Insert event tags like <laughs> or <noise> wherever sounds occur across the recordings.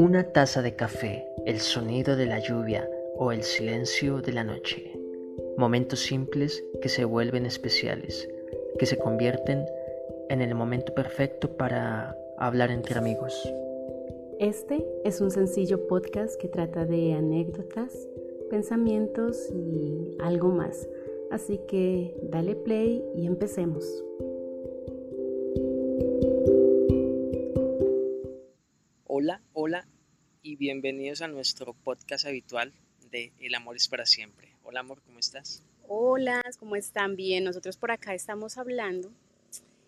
Una taza de café, el sonido de la lluvia o el silencio de la noche. Momentos simples que se vuelven especiales, que se convierten en el momento perfecto para hablar entre amigos. Este es un sencillo podcast que trata de anécdotas, pensamientos y algo más. Así que dale play y empecemos. Bienvenidos a nuestro podcast habitual de El amor es para siempre. Hola amor, ¿cómo estás? Hola, ¿cómo están? Bien, nosotros por acá estamos hablando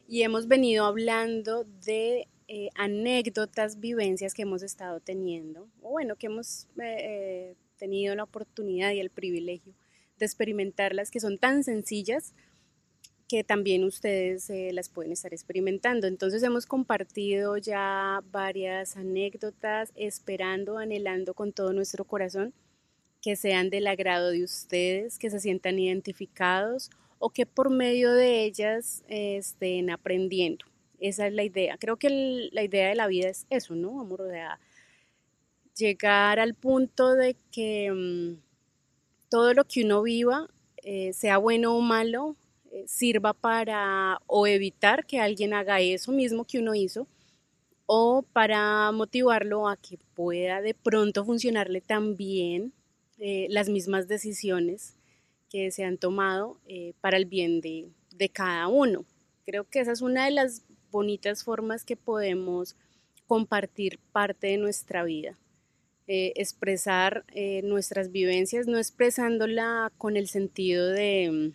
y hemos venido hablando de eh, anécdotas, vivencias que hemos estado teniendo, o bueno, que hemos eh, eh, tenido la oportunidad y el privilegio de experimentarlas, que son tan sencillas que también ustedes las pueden estar experimentando. Entonces hemos compartido ya varias anécdotas, esperando, anhelando con todo nuestro corazón que sean del agrado de ustedes, que se sientan identificados o que por medio de ellas estén aprendiendo. Esa es la idea. Creo que la idea de la vida es eso, ¿no? Amor, de llegar al punto de que mm, todo lo que uno viva, eh, sea bueno o malo, eh, sirva para o evitar que alguien haga eso mismo que uno hizo, o para motivarlo a que pueda de pronto funcionarle también eh, las mismas decisiones que se han tomado para el bien de, de cada uno. Creo que esa es una de las bonitas formas que podemos compartir parte de nuestra vida. Eh, expresar eh, nuestras vivencias, no expresándola con el sentido de,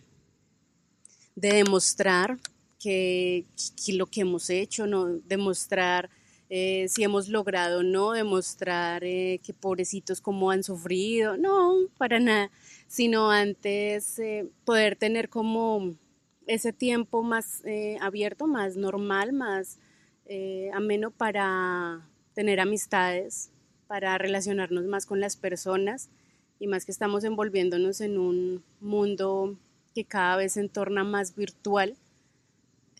de demostrar que, lo que hemos hecho, no demostrar eh, si hemos logrado no, demostrar que pobrecitos como han sufrido, no, para nada, sino antes poder tener como ese tiempo más eh, abierto, más normal, más eh, ameno para tener amistades, para relacionarnos más con las personas y más que estamos envolviéndonos en un mundo cada vez se torna más virtual.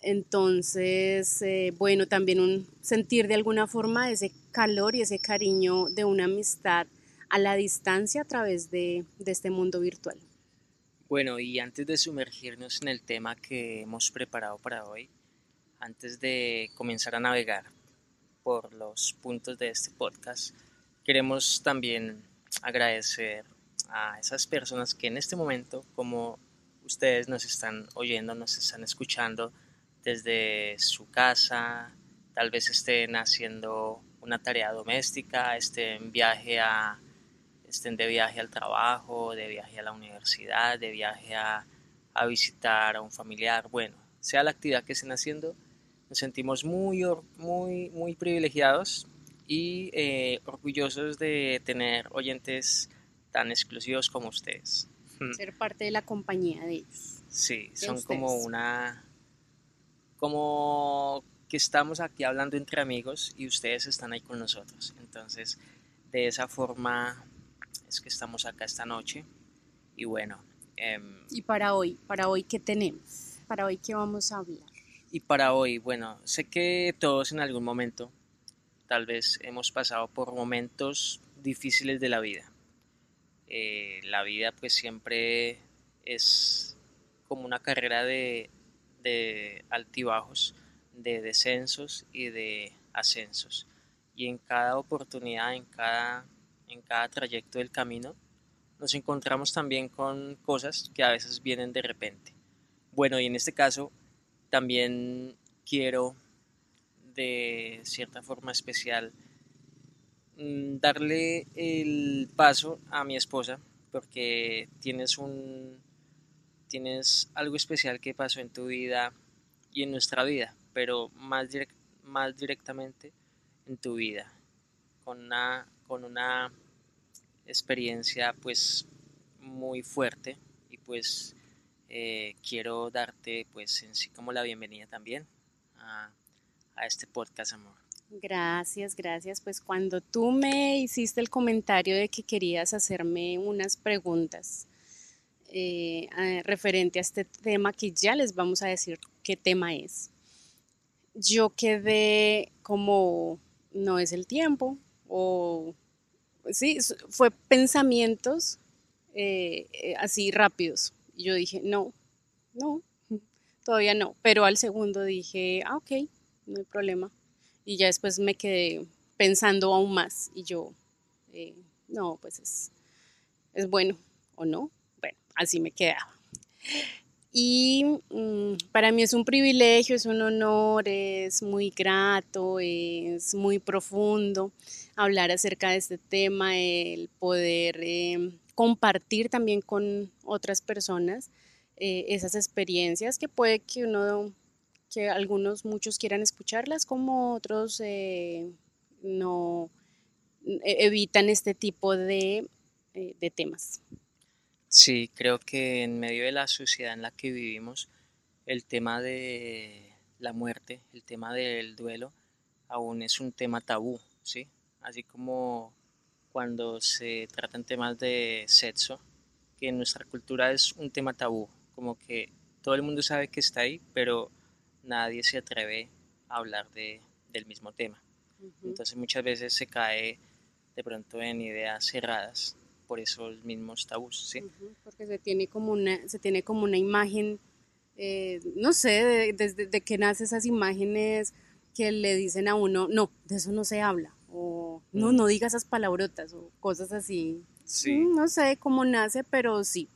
Entonces, eh, bueno, también un sentir de alguna forma ese calor y ese cariño de una amistad a la distancia a través de este mundo virtual. Bueno, y antes de sumergirnos en el tema que hemos preparado para hoy, antes de comenzar a navegar por los puntos de este podcast, queremos también agradecer a esas personas que en este momento, como ustedes nos están oyendo, nos están escuchando desde su casa, tal vez estén haciendo una tarea doméstica, estén viaje a estén de viaje al trabajo, de viaje a la universidad, de viaje a, visitar a un familiar, bueno, sea la actividad que estén haciendo, nos sentimos muy, muy, muy privilegiados y eh, orgullosos de tener oyentes tan exclusivos como ustedes. Ser parte de la compañía de ellos. Sí, son como una, como que estamos aquí hablando entre amigos y ustedes están ahí con nosotros. Entonces, de esa forma es que estamos acá esta noche y bueno. Em, ¿Y para hoy? ¿Para hoy qué tenemos? ¿Para hoy qué vamos a hablar? Y para hoy, bueno, sé que todos en algún momento tal vez hemos pasado por momentos difíciles de la vida. Eh, la vida pues siempre es como una carrera de, de altibajos, de descensos y de ascensos. Y en cada oportunidad, en cada en cada trayecto del camino, nos encontramos también con cosas que a veces vienen de repente. Bueno, y en este caso también quiero de cierta forma especial darle el paso a mi esposa porque tienes un tienes algo especial que pasó en tu vida y en nuestra vida, pero más, más directamente en tu vida, con una con una experiencia pues muy fuerte y pues eh, quiero darte pues en sí como la bienvenida también a, a este podcast amor. Gracias, gracias. Pues cuando tú me hiciste el comentario de que querías hacerme unas preguntas eh, referente a este tema que ya les vamos a decir qué tema es, yo quedé como no es el tiempo, o sí, fue pensamientos eh, eh, así rápidos. Yo dije, no, no, <laughs> todavía no. Pero al segundo dije, ah, ok, no hay problema. Y ya después me quedé pensando aún más y yo, eh, no, pues es, es bueno o no. Bueno, así me quedaba. Y mm, para mí es un privilegio, es un honor, es muy grato, es muy profundo hablar acerca de este tema, el poder em, compartir también con otras personas eh, esas experiencias que puede que uno, que algunos, muchos quieran escucharlas, como otros eh, no e, evitan este tipo de, eh, de temas. Sí, creo que en medio de la sociedad en la que vivimos, el tema de la muerte, el tema del duelo, aún es un tema tabú, ¿sí? Así como cuando se tratan temas de sexo, que en nuestra cultura es un tema tabú, como que todo el mundo sabe que está ahí, pero nadie se atreve a hablar de, del mismo tema. Entonces muchas veces se cae de pronto en ideas cerradas por esos mismos tabús, ¿sí? porque se tiene como una, se tiene como una imagen, eh, no sé, desde de, que nace esas imágenes que le dicen a uno, no, de eso no se habla, o no, mm. no diga esas palabrotas, o cosas así. Sí. Mm, no sé cómo nace, pero sí.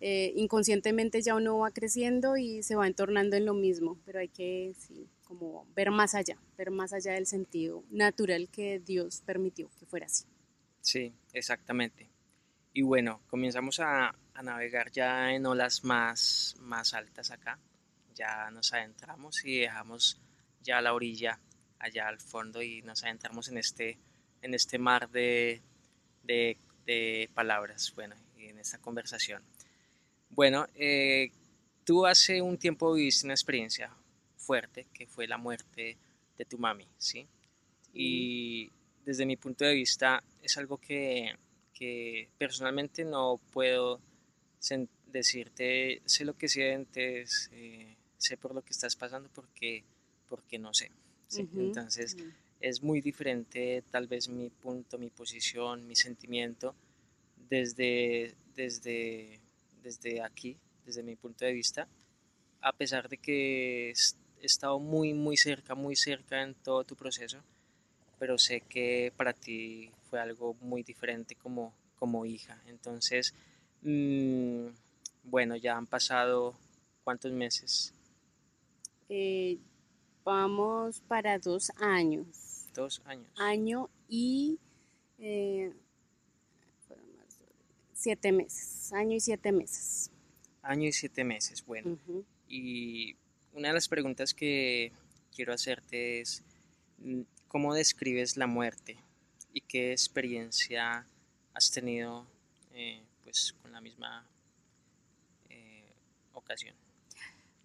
Eh, inconscientemente ya uno va creciendo y se va entornando en lo mismo, pero hay que sí, como ver más allá, ver más allá del sentido natural que Dios permitió que fuera así. Sí, exactamente. Y bueno, comenzamos a, navegar ya en olas más, más altas acá. Ya nos adentramos y dejamos ya la orilla allá al fondo y nos adentramos en este, en este mar de, de, palabras, bueno, y en esta conversación. Bueno, eh, tú hace un tiempo viviste una experiencia fuerte que fue la muerte de tu mami, ¿sí? Y desde mi punto de vista es algo que que personalmente no puedo decirte, sé lo que sientes, eh, sé por lo que estás pasando porque, porque no sé. Entonces es muy diferente tal vez mi punto, mi posición, mi sentimiento desde, desde, desde aquí, desde mi punto de vista, a pesar de que he estado muy, muy cerca, muy cerca en todo tu proceso, pero sé que para ti fue algo muy diferente como, como hija. Entonces, mm, bueno, ya han pasado cuántos meses. Eh, vamos para dos años. Dos años. Año y eh, siete meses. Año y siete meses. Año y siete meses, bueno. Y una de las preguntas que quiero hacerte es, mm, ¿cómo describes la muerte? ¿Y qué experiencia has tenido eh, pues con la misma eh, ocasión?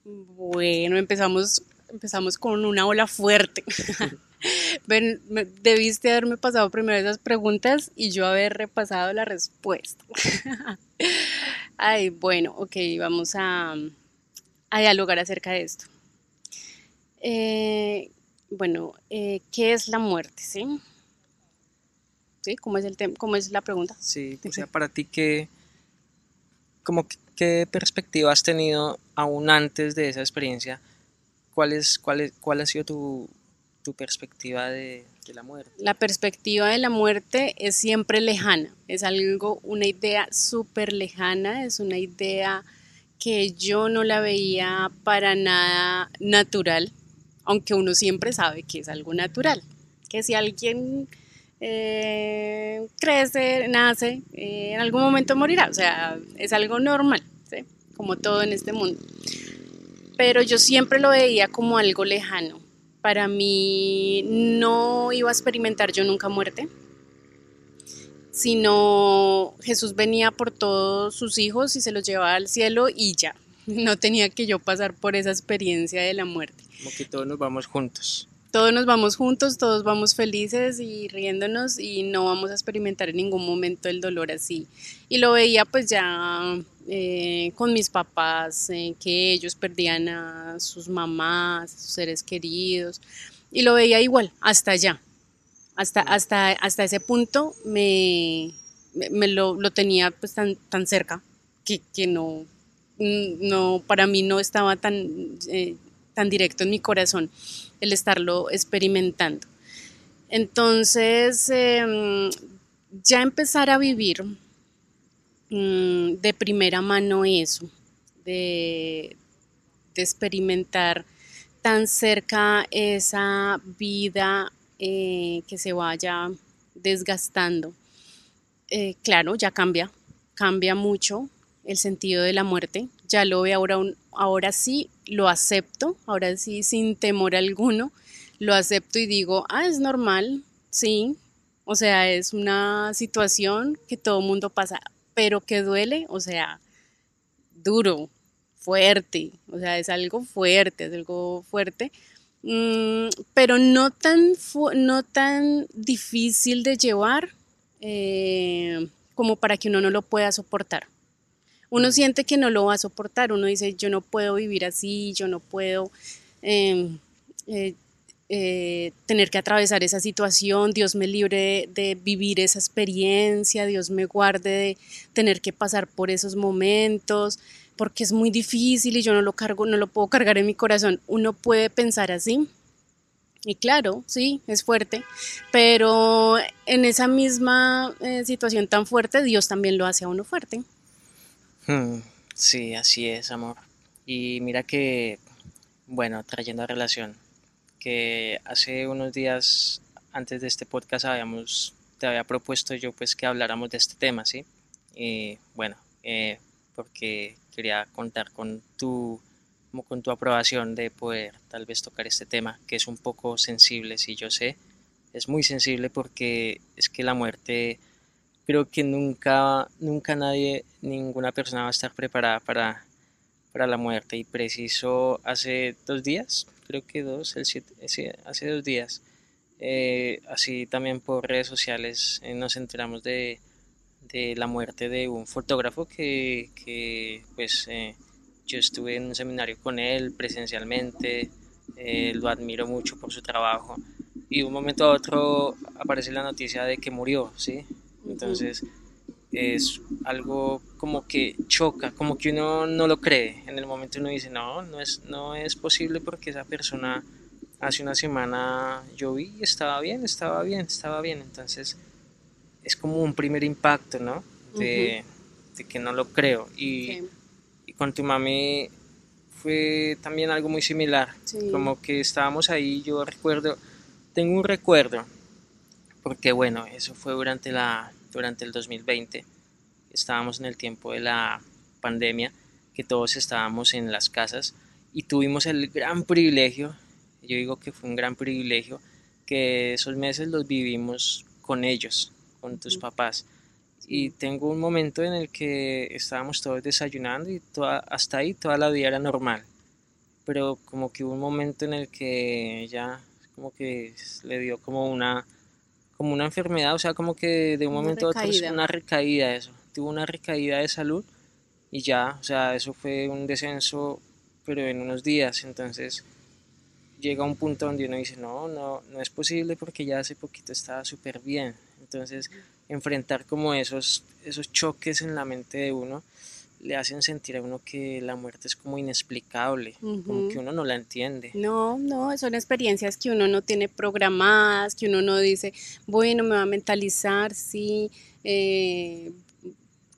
Bueno, empezamos, empezamos con una ola fuerte. <laughs> debiste haberme pasado primero esas preguntas y yo haber repasado la respuesta. <laughs> Ay, bueno, ok, vamos a, a dialogar acerca de esto. Eh, bueno, ¿qué es la muerte? ¿sí? ¿sí? ¿Cómo es, el tema? ¿Cómo es la pregunta? Sí, o sea, para ti, ¿qué, como, ¿qué perspectiva has tenido aún antes de esa experiencia? ¿Cuál, es, cuál, cuál ha sido tu, tu perspectiva de, de, la muerte? La perspectiva de la muerte es siempre lejana, es algo, una idea súper lejana, es una idea que yo no la veía para nada natural, aunque uno siempre sabe que es algo natural, que si alguien eh, crece, nace, eh, en algún momento morirá, o sea, es algo normal, como todo en este mundo. Pero yo siempre lo veía como algo lejano. Para mí no iba a experimentar yo nunca muerte, sino Jesús venía por todos sus hijos y se los llevaba al cielo y ya, <laughs> no tenía que yo pasar por esa experiencia de la muerte. Como que todos nos vamos juntos todos nos vamos juntos, todos vamos felices y riéndonos y no vamos a experimentar en ningún momento el dolor así. Y lo veía pues ya eh, con mis papás, eh, que ellos perdían a sus mamás, sus seres queridos, y lo veía igual, hasta allá. Hasta, hasta, hasta ese punto me, me, lo, lo, tenía pues tan, tan cerca que, que no, no, para mí no estaba tan, eh, tan directo en mi corazón el estarlo experimentando. Entonces, em, ya empezar a vivir mm, de primera mano eso, de, experimentar tan cerca esa vida eh, que se vaya desgastando. Eh, claro, ya cambia, cambia mucho el sentido de la muerte. Ya lo veo ahora, ahora sí, lo acepto, ahora sí, sin temor alguno, lo acepto y digo, ah, es normal, sí, o sea, es una situación que todo mundo pasa, pero que duele, o sea, duro, fuerte, o sea, es algo fuerte, es algo fuerte, mm, pero no tan, no tan difícil de llevar eh, como para que uno no lo pueda soportar. Uno mm. siente que no lo va a soportar, uno dice, yo no puedo vivir así, yo no puedo em, eh, eh, tener que atravesar esa situación, Dios me libre de, vivir esa experiencia, Dios me guarde de tener que pasar por esos momentos, porque es muy difícil y yo no lo cargo, no lo puedo cargar en mi corazón. Uno puede pensar así. Y claro, sí, es fuerte, pero en esa misma eh, situación tan fuerte, Dios también lo hace a uno fuerte. Hmm, sí, así es, amor. Y mira que, bueno, trayendo a relación, que hace unos días antes de este podcast habíamos, te había propuesto yo pues que habláramos de este tema, ¿sí? Y bueno, eh, porque quería contar con tu, como con tu aprobación de poder tal vez tocar este tema, que es un poco sensible, sí, yo sé, es muy sensible porque es que la muerte, creo que nunca, nunca nadie, ninguna persona va a estar preparada para, para la muerte y preciso hace dos días creo que dos, el hace dos días. Eh, así también por redes sociales eh, nos enteramos de, de, la muerte de un fotógrafo que, que pues eh, yo estuve en un seminario con él presencialmente, lo admiro mucho por su trabajo y de un momento a otro aparece la noticia de que murió, ¿sí? Entonces es algo como que choca, como que uno no lo cree. En el momento uno dice, no, no es, no es posible porque esa persona hace una semana yo vi y estaba bien, estaba bien, estaba bien. Entonces es como un primer impacto, ¿no? De, que no lo creo. Y, y, con tu mami fue también algo muy similar. Como que estábamos ahí, yo recuerdo, tengo un recuerdo, porque bueno, eso fue durante la durante el 2020. Estábamos en el tiempo de la pandemia, que todos estábamos en las casas y tuvimos el gran privilegio, yo digo que fue un gran privilegio, que esos meses los vivimos con ellos, con tus papás. Y tengo un momento en el que estábamos todos desayunando y toda, hasta ahí toda la vida era normal. Pero como que hubo un momento en el que ya como que le dio como una como una enfermedad, o sea, como que de un momento a otro una recaída eso, tuvo una recaída de salud y ya, o sea, eso fue un descenso, pero en unos días, entonces llega un punto donde uno dice, no, no, no es posible porque ya hace poquito estaba súper bien, entonces enfrentar como esos, esos choques en la mente de uno, le hacen sentir a uno que la muerte es como inexplicable, como que uno no la entiende. No, no, son experiencias que uno no tiene programadas, que uno no dice, bueno, me va a mentalizar, sí, eh,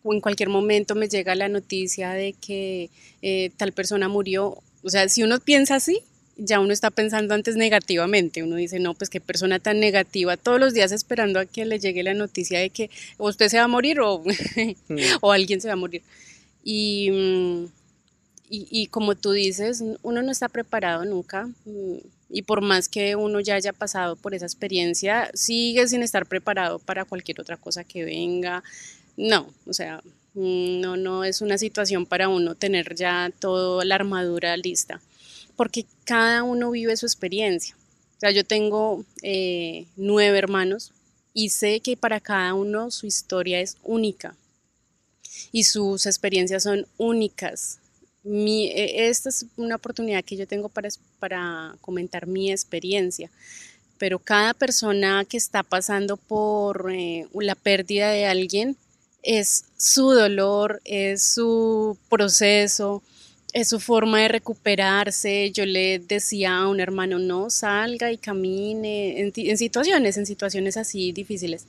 o en cualquier momento me llega la noticia de que eh, tal persona murió. O sea, si uno piensa así, ya uno está pensando antes negativamente. Uno dice, no, pues qué persona tan negativa, todos los días esperando a que le llegue la noticia de que usted se va a morir o, <laughs> mm. o alguien se va a morir. Mm, y, y, como tú dices, uno no está preparado nunca. Mm, y por más que uno ya haya pasado por esa experiencia, sigue sin estar preparado para cualquier otra cosa que venga. No, o sea, mm, no, no es una situación para uno tener ya toda la armadura lista, porque cada uno vive su experiencia. O sea, yo tengo eh, nueve hermanos y sé que para cada uno su historia es única y sus experiencias son únicas. E, esta es una oportunidad que yo tengo para, para comentar mi experiencia. pero cada persona que está pasando por eh, la pérdida de alguien es su dolor, es su proceso, es su forma de recuperarse. Yo le decía a un hermano, no, salga y camine en, situaciones, en situaciones así difíciles.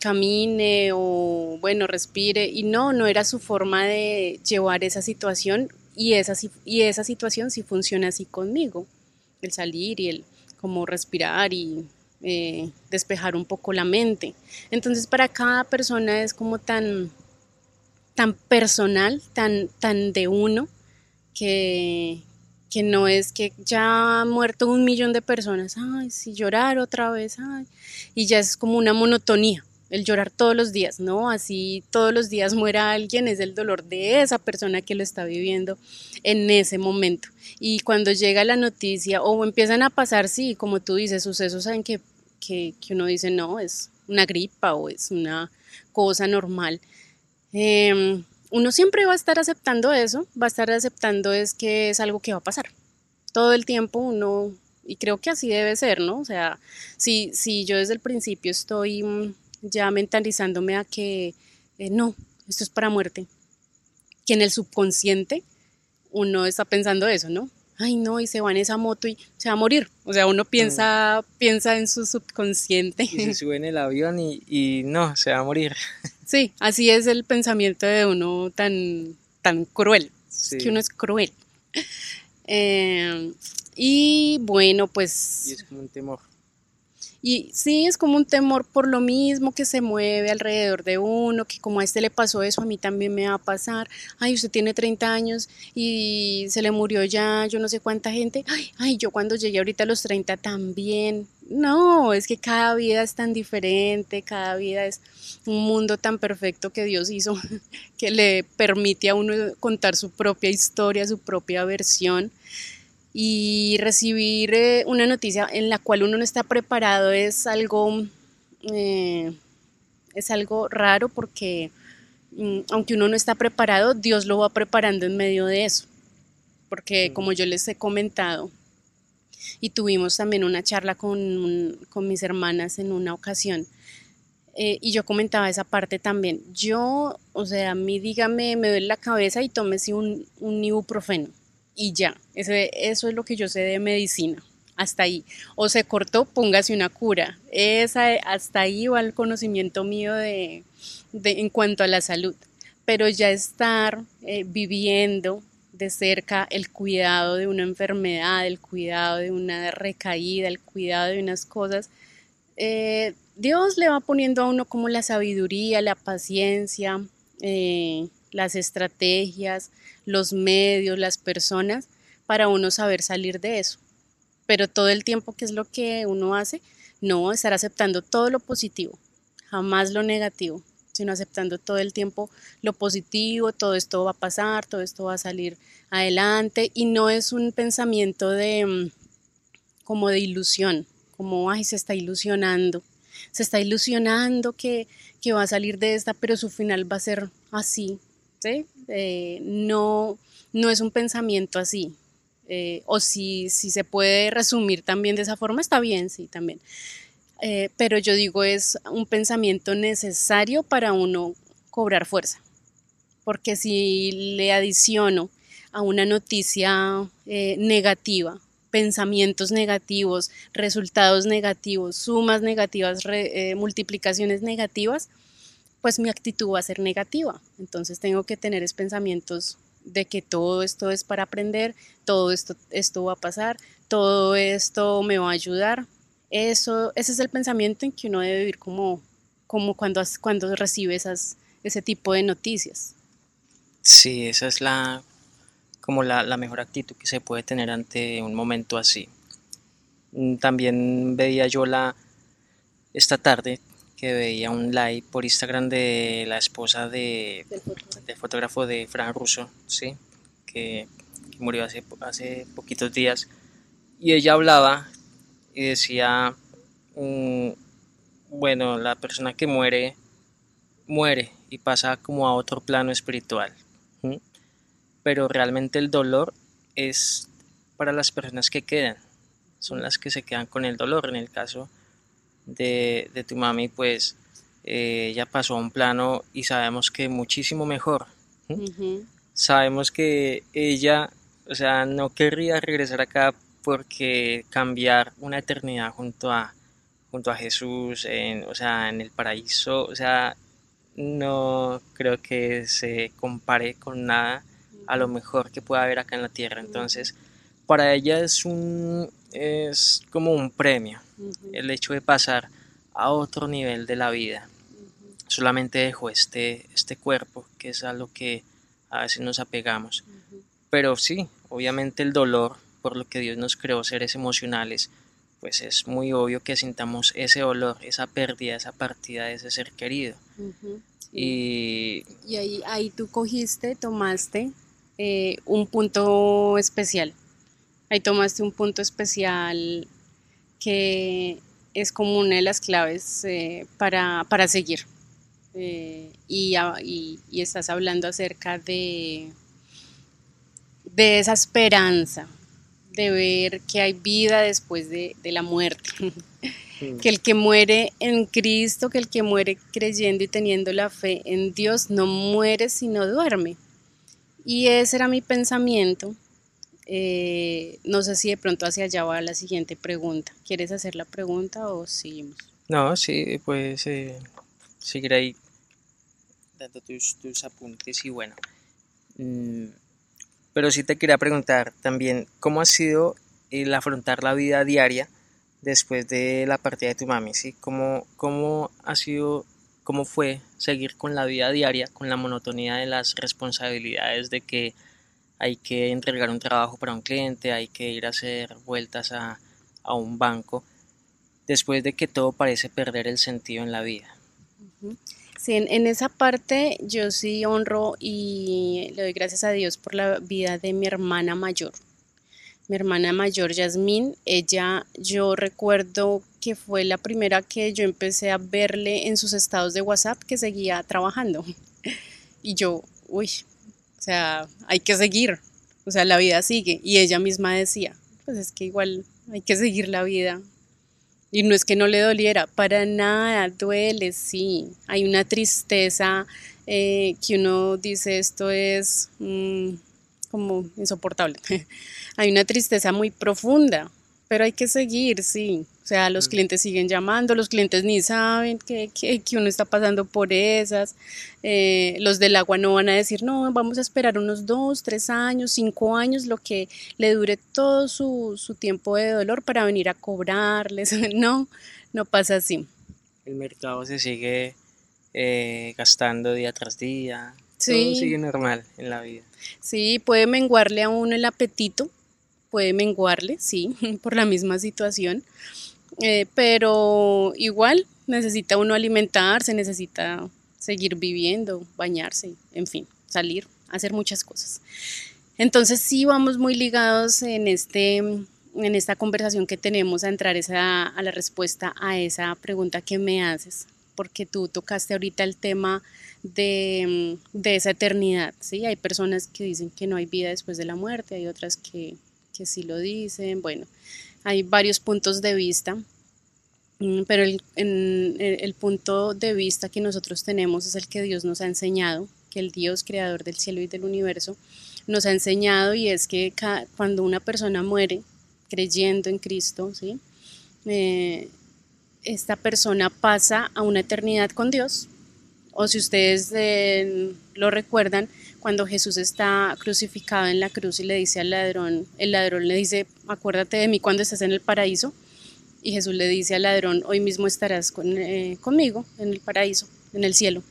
Camine o, bueno, respire. Y no, no era su forma de llevar esa situación y esa, y esa situación sí funciona así conmigo. El salir y el como respirar y eh, despejar un poco la mente. Entonces para cada persona es como tan, tan personal, tan, tan de uno, que, que no es que ya ha muerto un millón de personas, ay, si llorar otra vez, ay, y ya es como una monotonía, el llorar todos los días, ¿no? Así todos los días muera alguien, es el dolor de esa persona que lo está viviendo en ese momento. Y cuando llega la noticia o empiezan a pasar, sí, como tú dices, sucesos en que, que, uno dice, no, es una gripa o es una cosa normal. Eh, uno siempre va a estar aceptando eso, va a estar aceptando es que es algo que va a pasar. Todo el tiempo uno, y creo que así debe ser, ¿no? O sea, si, si yo desde el principio estoy mm, ya mentalizándome a que eh, no, esto es para muerte, que en el subconsciente uno está pensando eso, ¿no? Ay, no, y se va en esa moto y se va a morir. O sea, uno piensa, mm. piensa en su subconsciente. Y se sube en el avión y, y no, se va a morir. <laughs> Sí, así es el pensamiento de uno tan, tan cruel. que uno es cruel. <laughs> Eh, y bueno, pues... Y es como un temor. Y sí, es como un temor por lo mismo que se mueve alrededor de uno, que como a este le pasó eso, a mí también me va a pasar. Ay, usted tiene 30 años y se le murió ya yo no sé cuánta gente. Ay, ay, yo cuando llegué ahorita a los 30 también. No, es que cada vida es tan diferente, cada vida es un mundo tan perfecto que Dios hizo, <laughs> que le permite a uno contar su propia historia, su propia versión y recibir eh, una noticia en la cual uno no está preparado es algo, eh, es algo raro porque mm, aunque uno no está preparado, Dios lo va preparando en medio de eso. Porque como yo les he comentado, y tuvimos también una charla con, con mis hermanas en una ocasión, eh, y yo comentaba esa parte también. Yo, o sea, a mí dígame, me duele la cabeza y tómese un, un ibuprofeno y ya. Ese, eso es lo que yo sé de medicina. Hasta ahí. O se cortó, póngase una cura. Esa, hasta ahí va el conocimiento mío de, en cuanto a la salud. Pero ya estar eh, viviendo de cerca el cuidado de una enfermedad, el cuidado de una recaída, el cuidado de unas cosas, eh, Dios le va poniendo a uno como la sabiduría, la paciencia, eh, las estrategias, los medios, las personas, para uno saber salir de eso. Pero todo el tiempo, ¿qué es lo que uno hace? No, estar aceptando todo lo positivo, jamás lo negativo, sino aceptando todo el tiempo lo positivo, todo esto va a pasar, todo esto va a salir adelante y no es un pensamiento de mm, como de ilusión, como ay, se está ilusionando, se está ilusionando que, que va a salir de esta, pero su final va a ser así, eh, no, no es un pensamiento así. Eh, o si, si se puede resumir también de esa forma, está bien, sí, también. Eh, pero yo digo, es un pensamiento necesario para uno cobrar fuerza. Porque si le adiciono a una noticia negativa, pensamientos negativos, resultados negativos, sumas negativas, multiplicaciones negativas, pues mi actitud va a ser negativa. Entonces tengo que tener es pensamientos de que todo esto es para aprender, todo esto, esto va a pasar, todo esto me va a ayudar. Eso, ese es el pensamiento en que uno debe vivir como, como cuando, cuando recibe esas, ese tipo de noticias. Sí, esa es la, como la, la mejor actitud que se puede tener ante un momento así. Mm, también veía yo la, esta tarde que veía un live por Instagram de la esposa de, del fotógrafo de Fran Russo, ¿sí? que, murió hace, hace poquitos días. Y ella hablaba y decía, mm, bueno, la persona que muere, muere y pasa como a otro plano espiritual. Pero realmente el dolor es para las personas que quedan, son las que se quedan con el dolor. En el caso de, tu mami, pues eh, ella pasó a un plano y sabemos que muchísimo mejor. Sabemos que ella, o sea, no querría regresar acá porque cambiar una eternidad junto a, junto a Jesús, en, o sea, en el paraíso, o sea, no creo que se compare con nada a lo mejor que pueda haber acá en la tierra. Entonces, para ella es un es como un premio el hecho de pasar a otro nivel de la vida. Solamente dejó este, este cuerpo, que es a lo que a veces nos apegamos. Pero sí, obviamente el dolor por lo que Dios nos creó seres emocionales, pues es muy obvio que sintamos ese dolor, esa pérdida, esa partida de ese ser querido. Y, ahí, ahí tú cogiste, tomaste eh, un punto especial. Ahí tomaste un punto especial que es como una de las claves eh, para, seguir. Eh, y, y, estás hablando acerca de, de esa esperanza, de ver que hay vida después de, la muerte. <laughs> que el que muere en Cristo, que el que muere creyendo y teniendo la fe en Dios, no muere sino duerme. Y ese era mi pensamiento. Eh, no sé si de pronto hacia allá va la siguiente pregunta. ¿Quieres hacer la pregunta o seguimos? No, sí, pues eh, seguir ahí dando tus, tus apuntes y bueno. Mm, pero sí te quería preguntar también, ¿cómo ha sido el afrontar la vida diaria después de la partida de tu mami? ¿sí? ¿Cómo, ¿Cómo ha sido, cómo fue seguir con la vida diaria, con la monotonía de las responsabilidades de que hay que entregar un trabajo para un cliente, hay que ir a hacer vueltas a, a un banco, después de que todo parece perder el sentido en la vida? Sí, en, esa parte yo sí honro y le doy gracias a Dios por la vida de mi hermana mayor. Mi hermana mayor, Yasmín, ella, yo recuerdo que fue la primera que yo empecé a verle en sus estados de WhatsApp que seguía trabajando. <laughs> Y yo, uy, sea, hay que seguir, o sea, la vida sigue. Y ella misma decía, pues es que igual hay que seguir la vida, y no es que no le doliera, para nada, duele, sí. Hay una tristeza eh, que uno dice esto es mm, como insoportable. <laughs> hay una tristeza muy profunda, pero hay que seguir, sí. O sea, los mm. clientes siguen llamando, los clientes ni saben que, que, que uno está pasando por esas. Eh, los del agua no van a decir, no, vamos a esperar unos dos, tres años, cinco años, lo que le dure todo su, su tiempo de dolor para venir a cobrarles. <laughs> no, no pasa así. El mercado se sigue eh, gastando día tras día. Sí. Todo sigue normal en la vida. Sí, puede menguarle a uno el apetito, puede menguarle, sí, <laughs> por la misma situación, eh, pero igual necesita uno alimentarse, necesita seguir viviendo, bañarse, en fin, salir, hacer muchas cosas. Entonces sí vamos muy ligados en, este, en esta conversación que tenemos a entrar esa, a la respuesta a esa pregunta que me haces, porque tú tocaste ahorita el tema de, de esa eternidad, ¿sí? Hay personas que dicen que no hay vida después de la muerte, hay otras que que sí lo dicen, bueno, hay varios puntos de vista, mm, pero el, el, punto de vista que nosotros tenemos es el que Dios nos ha enseñado, que el Dios creador del cielo y del universo nos ha enseñado y es que cuando una persona muere creyendo en Cristo, ¿sí? Eh, esta persona pasa a una eternidad con Dios. O si ustedes eh, lo recuerdan, cuando Jesús está crucificado en la cruz y le dice al ladrón, el ladrón le dice, acuérdate de mí cuando estés en el paraíso. Y Jesús le dice al ladrón, hoy mismo estarás eh, conmigo en el paraíso, en el cielo.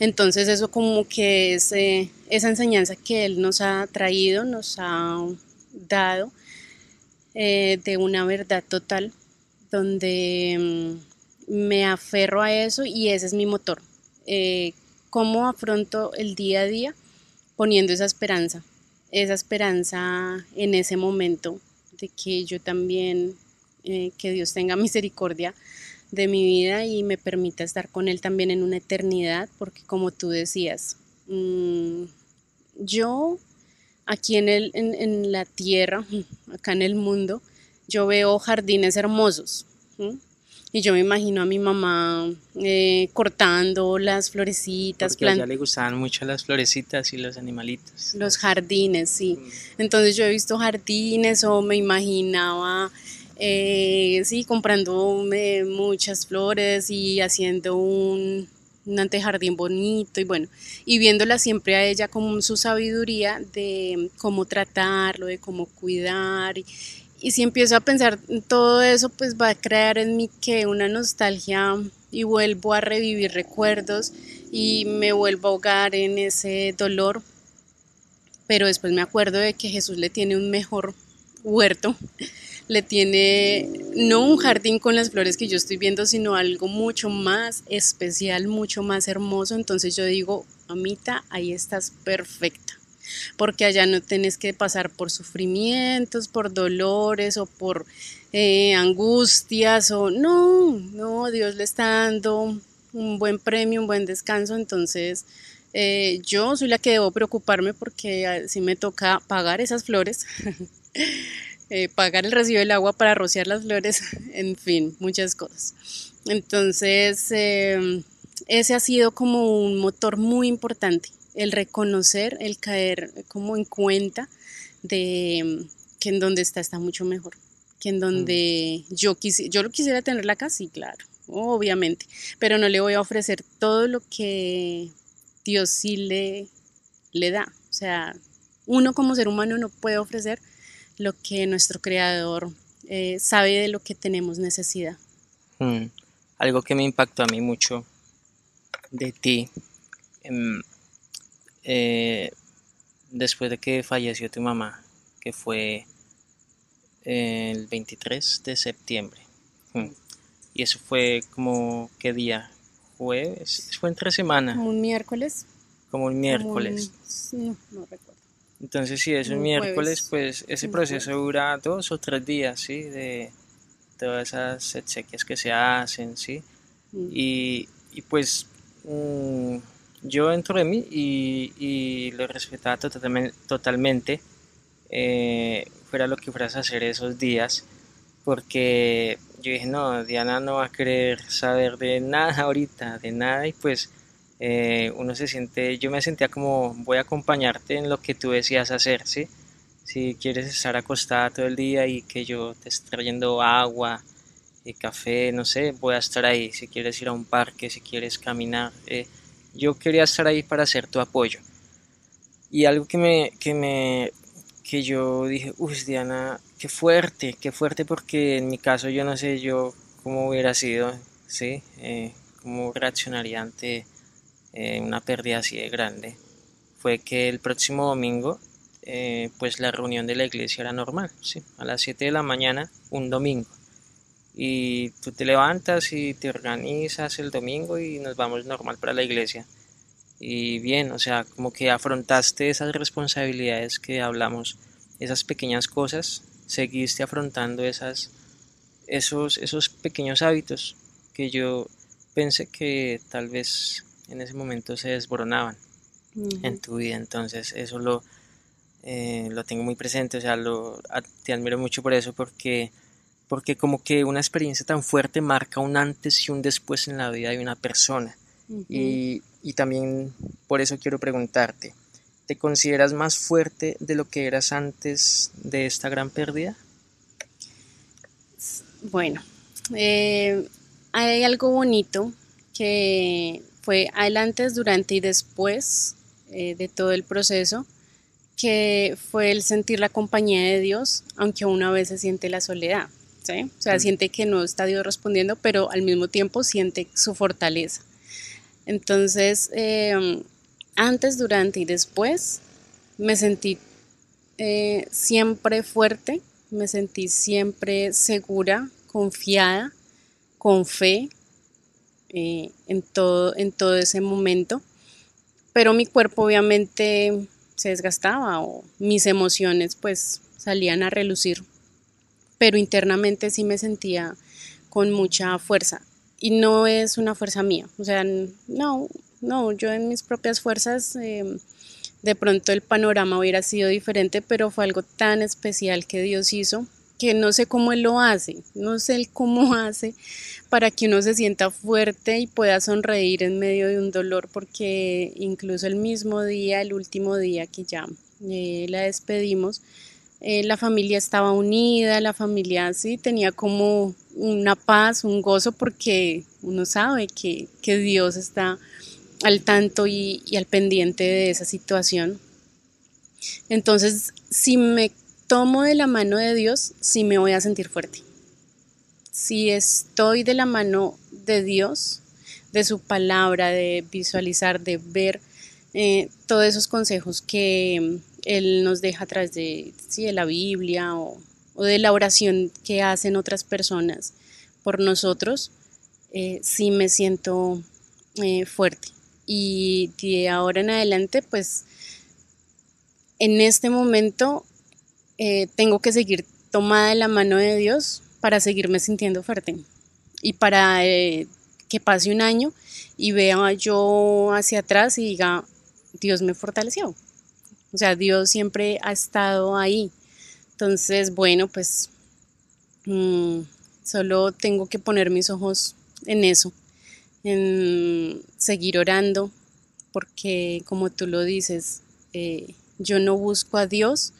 Entonces eso como que es eh, esa enseñanza que Él nos ha traído, nos ha dado eh, de una verdad total, donde mm, me aferro a eso y ese es mi motor cómo afronto el día a día poniendo esa esperanza, esa esperanza en ese momento de que yo también, eh, que Dios tenga <laughs> misericordia de mi vida y me permita estar con Él también en una eternidad, porque como tú decías, mm, yo aquí en, el, en, en la tierra, <laughs> acá en el mundo, yo veo jardines hermosos. Y yo me imagino a mi mamá eh, cortando las florecitas. Porque a ella le gustaban mucho las florecitas y los animalitos. Los jardines, sí. Mm. Entonces yo he visto jardines o me imaginaba, eh, sí, comprando eh, muchas flores y haciendo un, un antejardín bonito y bueno, y viéndola siempre a ella como su sabiduría de cómo tratarlo, de cómo cuidar y, y si empiezo a pensar en todo eso, pues va a crear en mí que una nostalgia y vuelvo a revivir recuerdos y me vuelvo a ahogar en ese dolor. Pero después me acuerdo de que Jesús le tiene un mejor huerto, le tiene no un jardín con las flores que yo estoy viendo, sino algo mucho más especial, mucho más hermoso. Entonces yo digo, mamita, ahí estás perfecta porque allá no tienes que pasar por sufrimientos, por dolores o por eh, angustias o no, no, Dios le está dando un buen premio, un buen descanso, entonces eh, yo soy la que debo preocuparme porque ah, si me toca pagar esas flores, <laughs> eh, pagar el recibo del agua para rociar las flores, <laughs> en fin, muchas cosas. Entonces, ese ha sido como un motor muy importante el reconocer, el caer como en cuenta de que en donde está está mucho mejor, que en donde mm. yo, quisi yo lo quisiera tener la casa, sí, claro, obviamente, pero no le voy a ofrecer todo lo que Dios sí le, le da. O sea, uno como ser humano no puede ofrecer lo que nuestro creador eh, sabe de lo que tenemos necesidad. Mm. Algo que me impactó a mí mucho de ti em, eh, después de que falleció tu mamá, que fue el 23 de septiembre. Mm. Y eso fue como, ¿qué día? Jueves, fue entre semana. Como un miércoles. Como un miércoles. no, no recuerdo. Entonces, si es un, miércoles, pues ese proceso dura dos o tres días, ¿sí? De todas esas exequias que se hacen, ¿sí? Mm. Y, y, pues mm, yo dentro de mí y, lo respetaba totalmente, totalmente eh, fuera lo que fueras a hacer esos días, porque yo dije, no, Diana no va a querer saber de nada ahorita, de nada, y pues eh, uno se siente, yo me sentía como voy a acompañarte en lo que tú decías hacer, ¿sí? Si quieres estar acostada todo el día y que yo te esté trayendo agua, y café, no sé, voy a estar ahí. Si quieres ir a un parque, si quieres caminar, eh, yo quería estar ahí para hacer tu apoyo. Y algo que me, que me, que yo dije, uff, Diana, qué fuerte, qué fuerte, porque en mi caso yo no sé yo cómo hubiera sido, ¿sí? Eh, cómo reaccionaría ante eh, una pérdida así de grande. Fue que el próximo domingo, eh, pues la reunión de la iglesia era normal, ¿sí? A las 7 de la mañana, un domingo y tú te levantas y te organizas el domingo y nos vamos normal para la iglesia. Y bien, o sea, como que afrontaste esas responsabilidades que hablamos, esas pequeñas cosas, seguiste afrontando esas, esos, esos pequeños hábitos que yo pensé que tal vez en ese momento se desboronaban en tu vida. Entonces eso lo, eh, lo tengo muy presente, o sea, lo, te admiro mucho por eso porque porque como que una experiencia tan fuerte marca un antes y un después en la vida de una persona. y, y, también por eso quiero preguntarte, ¿te consideras más fuerte de lo que eras antes de esta gran pérdida? Bueno, eh, hay algo bonito que fue el antes, durante y después eh, de todo el proceso, que fue el sentir la compañía de Dios, aunque una vez se siente la soledad. O sea, siente que no está Dios respondiendo, pero al mismo tiempo siente su fortaleza. Entonces, em, antes, durante y después, me sentí eh, siempre fuerte, me sentí siempre segura, confiada, con fe eh, en, todo, en todo ese momento. Pero mi cuerpo obviamente se desgastaba o mis emociones pues salían a relucir pero internamente sí me sentía con mucha fuerza. Y no es una fuerza mía, o sea, no, no, yo en mis propias fuerzas, em, de pronto el panorama hubiera sido diferente, pero fue algo tan especial que Dios hizo porque no sé cómo Él lo hace, no sé cómo <laughs> hace para que uno se sienta fuerte y pueda sonreír en medio de un dolor, porque incluso el mismo día, el último día que ya eh, la despedimos, eh, la familia estaba unida, la familia sí tenía como una paz, un gozo, porque uno sabe que, Dios está al tanto y, y al pendiente de esa situación. Entonces, si me tomo de la mano de Dios, sí me voy a sentir fuerte. Si estoy de la mano de Dios, de su palabra, de visualizar, de ver eh, todos esos consejos que Él nos deja a través de, de la Biblia o, de la oración que hacen otras personas por nosotros, eh, sí me siento eh, fuerte. Y de ahora en adelante, pues en este momento eh, tengo que seguir tomada de la mano de Dios para seguirme sintiendo fuerte y para eh, que pase un año y vea yo hacia atrás y diga, Dios me fortaleció. O sea, Dios siempre ha estado ahí. Entonces, bueno, pues mm, solo tengo que poner mis ojos en eso, en seguir orando, porque como tú lo dices, eh, yo no busco a Dios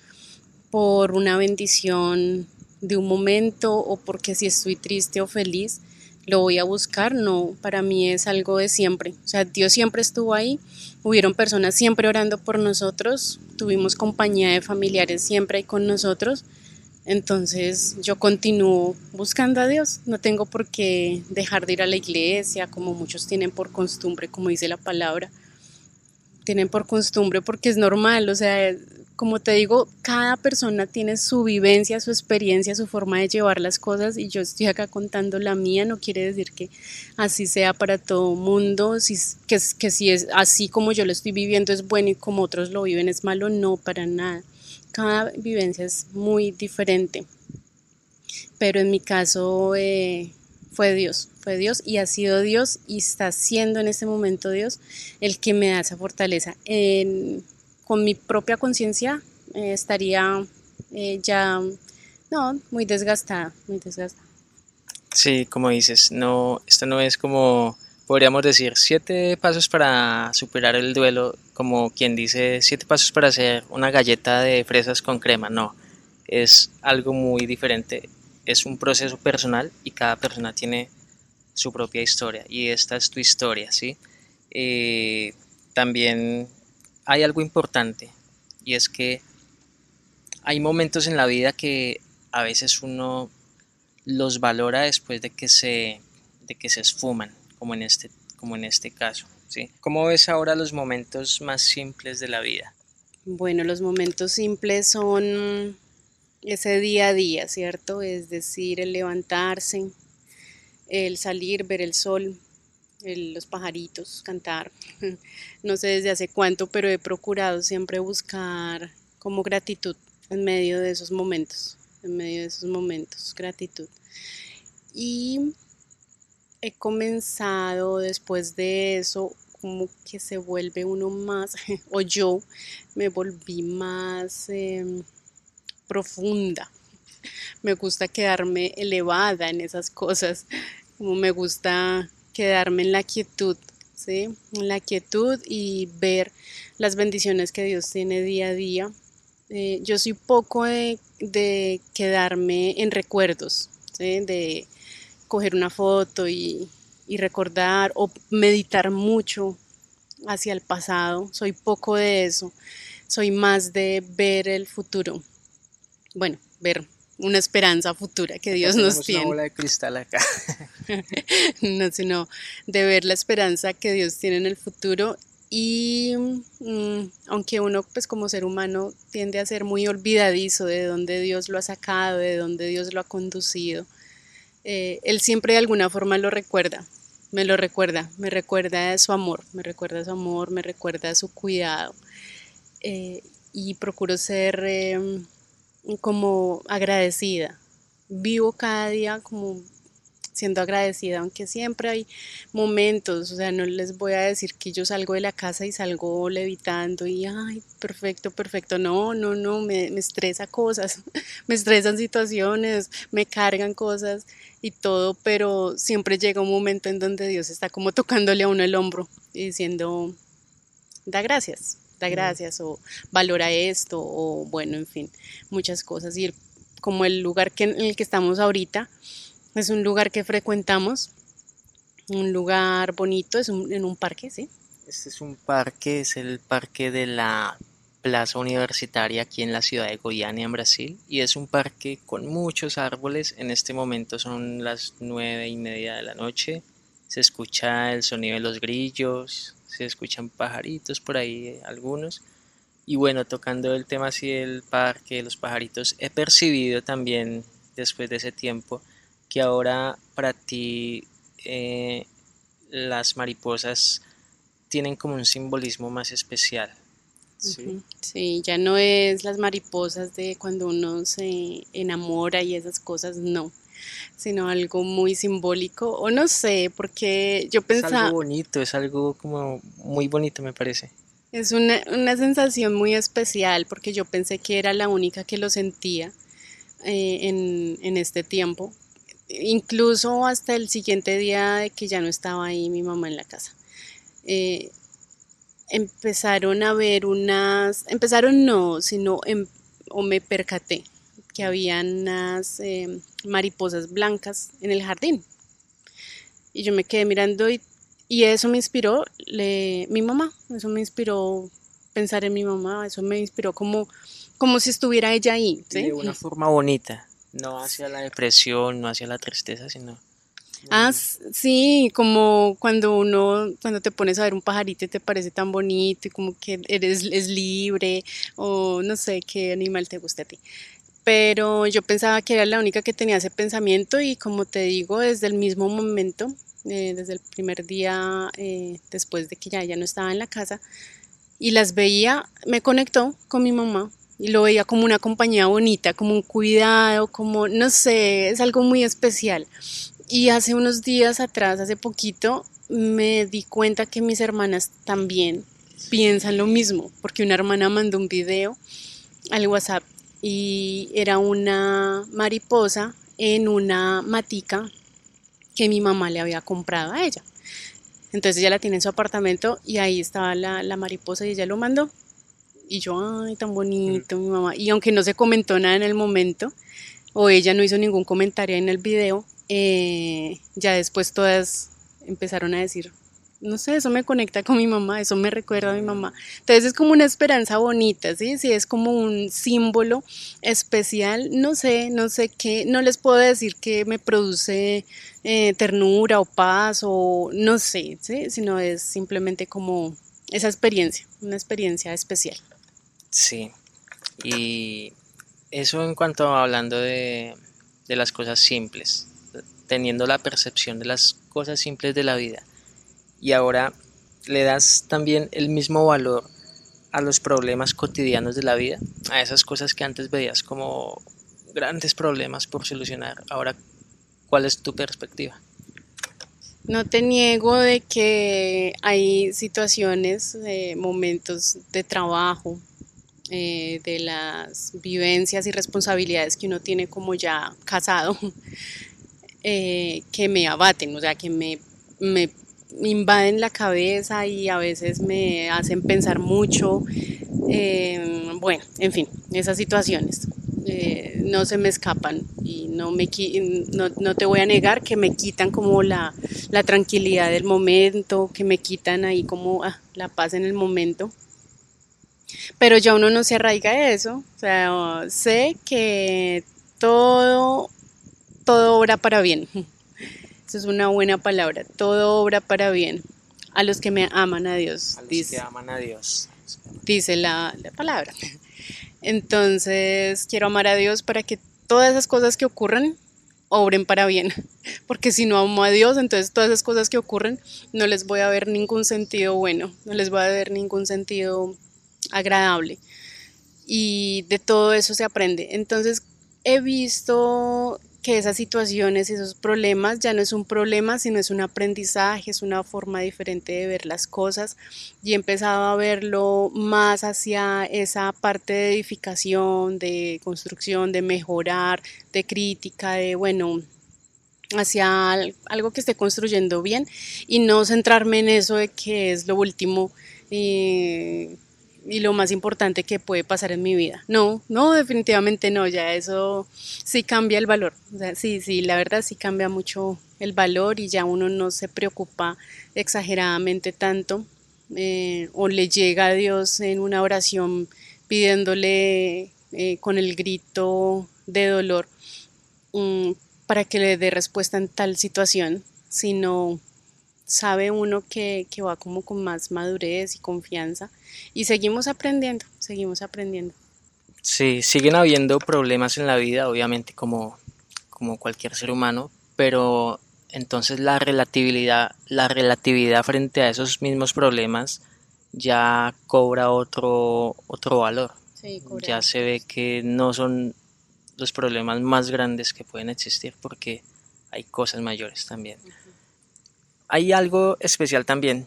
por una bendición de un momento o porque si estoy triste o feliz lo voy a buscar, no, para mí es algo de siempre. O sea, Dios siempre estuvo ahí, hubieron personas siempre orando por nosotros, tuvimos compañía de familiares siempre ahí con nosotros. Entonces yo continúo buscando a Dios, no tengo por qué dejar de ir a la iglesia como muchos tienen por costumbre, como dice la palabra. Tienen por costumbre porque es normal, o sea, como te digo, cada persona tiene su vivencia, su experiencia, su forma de llevar las cosas y yo estoy acá contando la mía, no quiere decir que así sea para todo mundo, si, que, que si es así como yo lo estoy viviendo es bueno y como otros lo viven es malo, no, para nada. Cada vivencia es muy diferente, pero en mi caso eh, fue Dios, fue Dios y ha sido Dios y está siendo en este momento Dios el que me da esa fortaleza. Con mi propia conciencia eh, estaría eh, ya, no, muy desgastada, muy desgastada. Sí, como dices, no, esto no es como, podríamos decir, siete pasos para superar el duelo, como quien dice, siete pasos para hacer una galleta de fresas con crema, no, es algo muy diferente, es un proceso personal y cada persona tiene su propia historia y esta es tu historia, ¿sí? Eh, también hay algo importante y es que hay momentos en la vida que a veces uno los valora después de que se, de que se esfuman, como en este, como en este caso. ¿sí? ¿Cómo ves ahora los momentos más simples de la vida? Bueno, los momentos simples son ese día a día, ¿cierto? Es decir, el levantarse, el salir, ver el sol, los pajaritos, cantar. <laughs> No sé desde hace cuánto, pero he procurado siempre buscar como gratitud en medio de esos momentos, en medio de esos momentos, gratitud. Y he comenzado después de eso como que se vuelve uno más, <laughs> o yo me volví más em, profunda. <laughs> Me gusta quedarme elevada en esas cosas, como me gusta quedarme en la quietud, ¿sí? En la quietud y ver las bendiciones que Dios tiene día a día. Eh, yo soy poco de, quedarme en recuerdos. De coger una foto y, y recordar o meditar mucho hacia el pasado. Soy poco de eso. Soy más de ver el futuro. Bueno, ver una esperanza futura que Dios nos tiene. Una bola de cristal acá. <laughs> no, sino de ver la esperanza que Dios tiene en el futuro y mm, aunque uno pues como ser humano tiende a ser muy olvidadizo de dónde Dios lo ha sacado, de dónde Dios lo ha conducido, eh, Él siempre de alguna forma lo recuerda, me lo recuerda, me recuerda su amor, me recuerda su amor, me recuerda su cuidado eh, y procuro ser em, como agradecida. Vivo cada día como siendo agradecida, aunque siempre hay momentos, o sea, no les voy a decir que yo salgo de la casa y salgo levitando y, ay, perfecto, perfecto, no, no, no, me, me estresa cosas, <laughs> me estresan situaciones, me cargan cosas y todo, pero siempre llega un momento en donde Dios está como tocándole a uno el hombro y diciendo, da gracias, gracias o valora esto o bueno, en fin, muchas cosas. Y como el lugar que, en el que estamos ahorita, es un lugar que frecuentamos, un lugar bonito, es en un parque, ¿sí? Este es un parque, es el parque de la Plaza Universitaria aquí en la ciudad de Goiânia, en Brasil, y es un parque con muchos árboles. En este momento son las nueve y media de la noche. Se escucha el sonido de los grillos, se escuchan pajaritos por ahí, eh, algunos. Y bueno, tocando el tema así del parque, de los pajaritos, he percibido también después de ese tiempo que ahora para ti eh, las mariposas tienen como un simbolismo más especial. ¿sí? sí, ya no es las mariposas de cuando uno se enamora y esas cosas, no, sino algo muy simbólico, o no sé, porque yo pensaba... Es algo bonito, es algo como muy bonito me parece. Es una, una sensación muy especial porque yo pensé que era la única que lo sentía eh, en, en este tiempo, incluso hasta el siguiente día de que ya no estaba ahí mi mamá en la casa. Eh, empezaron a ver unas, empezaron no, sino em, o me percaté que había unas em, mariposas blancas en el jardín. Y yo me quedé mirando y, y eso me inspiró le, mi mamá, eso me inspiró pensar en mi mamá, eso me inspiró como, como si estuviera ella ahí. De una forma bonita. No hacia la depresión, no hacia la tristeza, sino... Ah, sí, como cuando uno, cuando te pones a ver un pajarito y te parece tan bonito y como que eres es libre o no sé qué animal te gusta a ti. Pero yo pensaba que era la única que tenía ese pensamiento y como te digo, desde el mismo momento, eh, desde el primer día eh, después de que ya, ya no estaba en la casa y las veía, me conectó con mi mamá, y lo veía como una compañía bonita, como un cuidado, como, no sé, es algo muy especial. Y hace unos días atrás, hace poquito, me di cuenta que mis hermanas también piensan lo mismo, porque una hermana mandó un video al WhatsApp y era una mariposa en una matica que mi mamá le había comprado a ella. Entonces ella la tiene en su apartamento y ahí estaba la, la mariposa y ella lo mandó y yo, ay, tan bonito, mi mamá. Y aunque no se comentó nada en el momento, o ella no hizo ningún comentario en el video, eh, ya después todas empezaron a decir, no sé, eso me conecta con mi mamá, eso me recuerda a mi mamá. Entonces es como una esperanza bonita, ¿sí? Sí, es como un símbolo especial, no sé, no sé qué, no les puedo decir que me produce eh, ternura o paz o no sé, ¿sí? Sino es simplemente como esa experiencia, una experiencia especial. Sí, y eso en cuanto a hablando de, de las cosas simples, teniendo la percepción de las cosas simples de la vida. Y ahora le das también el mismo valor a los problemas cotidianos de la vida, a esas cosas que antes veías como grandes problemas por solucionar. Ahora, ¿cuál es tu perspectiva? No te niego de que hay situaciones, eh, momentos de trabajo, eh, de las vivencias y responsabilidades que uno tiene como ya casado, <laughs> eh, que me abaten, o sea, que me, me, invaden la cabeza y a veces me hacen pensar mucho. Eh, bueno, en fin, esas situaciones. no se me escapan y no, me, no, no, te voy a negar que me quitan como la, la tranquilidad del momento, que me quitan ahí como ah, la paz en el momento pero ya uno no se arraiga a eso, o sea, sé que todo, todo obra para bien. Es una buena palabra, todo obra para bien. A los que me aman a Dios. A los dice, que aman a Dios. Dice la, la palabra. Entonces, quiero amar a Dios para que todas esas cosas que ocurran obren para bien. <laughs> Porque si no amo a Dios, entonces todas esas cosas que ocurren no les voy a ver ningún sentido bueno, no les voy a ver ningún sentido agradable. Y de todo eso se aprende. Entonces he visto que esas situaciones, esos problemas ya no es un problema, sino es un aprendizaje, es una forma diferente de ver las cosas y he empezado a verlo más hacia esa parte de edificación, de construcción, de mejorar, de crítica, de, bueno, hacia algo que esté construyendo bien y no centrarme en eso de que es lo último. Eh, y lo más importante que puede pasar en mi vida. No, no, definitivamente no, ya eso sí cambia el valor. sí, sí, la verdad sí cambia mucho el valor y ya uno no se preocupa exageradamente tanto eh, o le llega a Dios en una oración pidiéndole eh, con el grito de dolor mm, para que le dé respuesta en tal situación, sino sabe uno que, va como con más madurez y confianza y seguimos aprendiendo, seguimos aprendiendo. Sí, siguen habiendo problemas en la vida, obviamente como, como cualquier ser humano, pero entonces la relatividad, la relatividad frente a esos mismos problemas ya cobra otro, otro valor. ya se ve que no son los problemas más grandes que pueden existir porque hay cosas mayores también. Hay algo especial también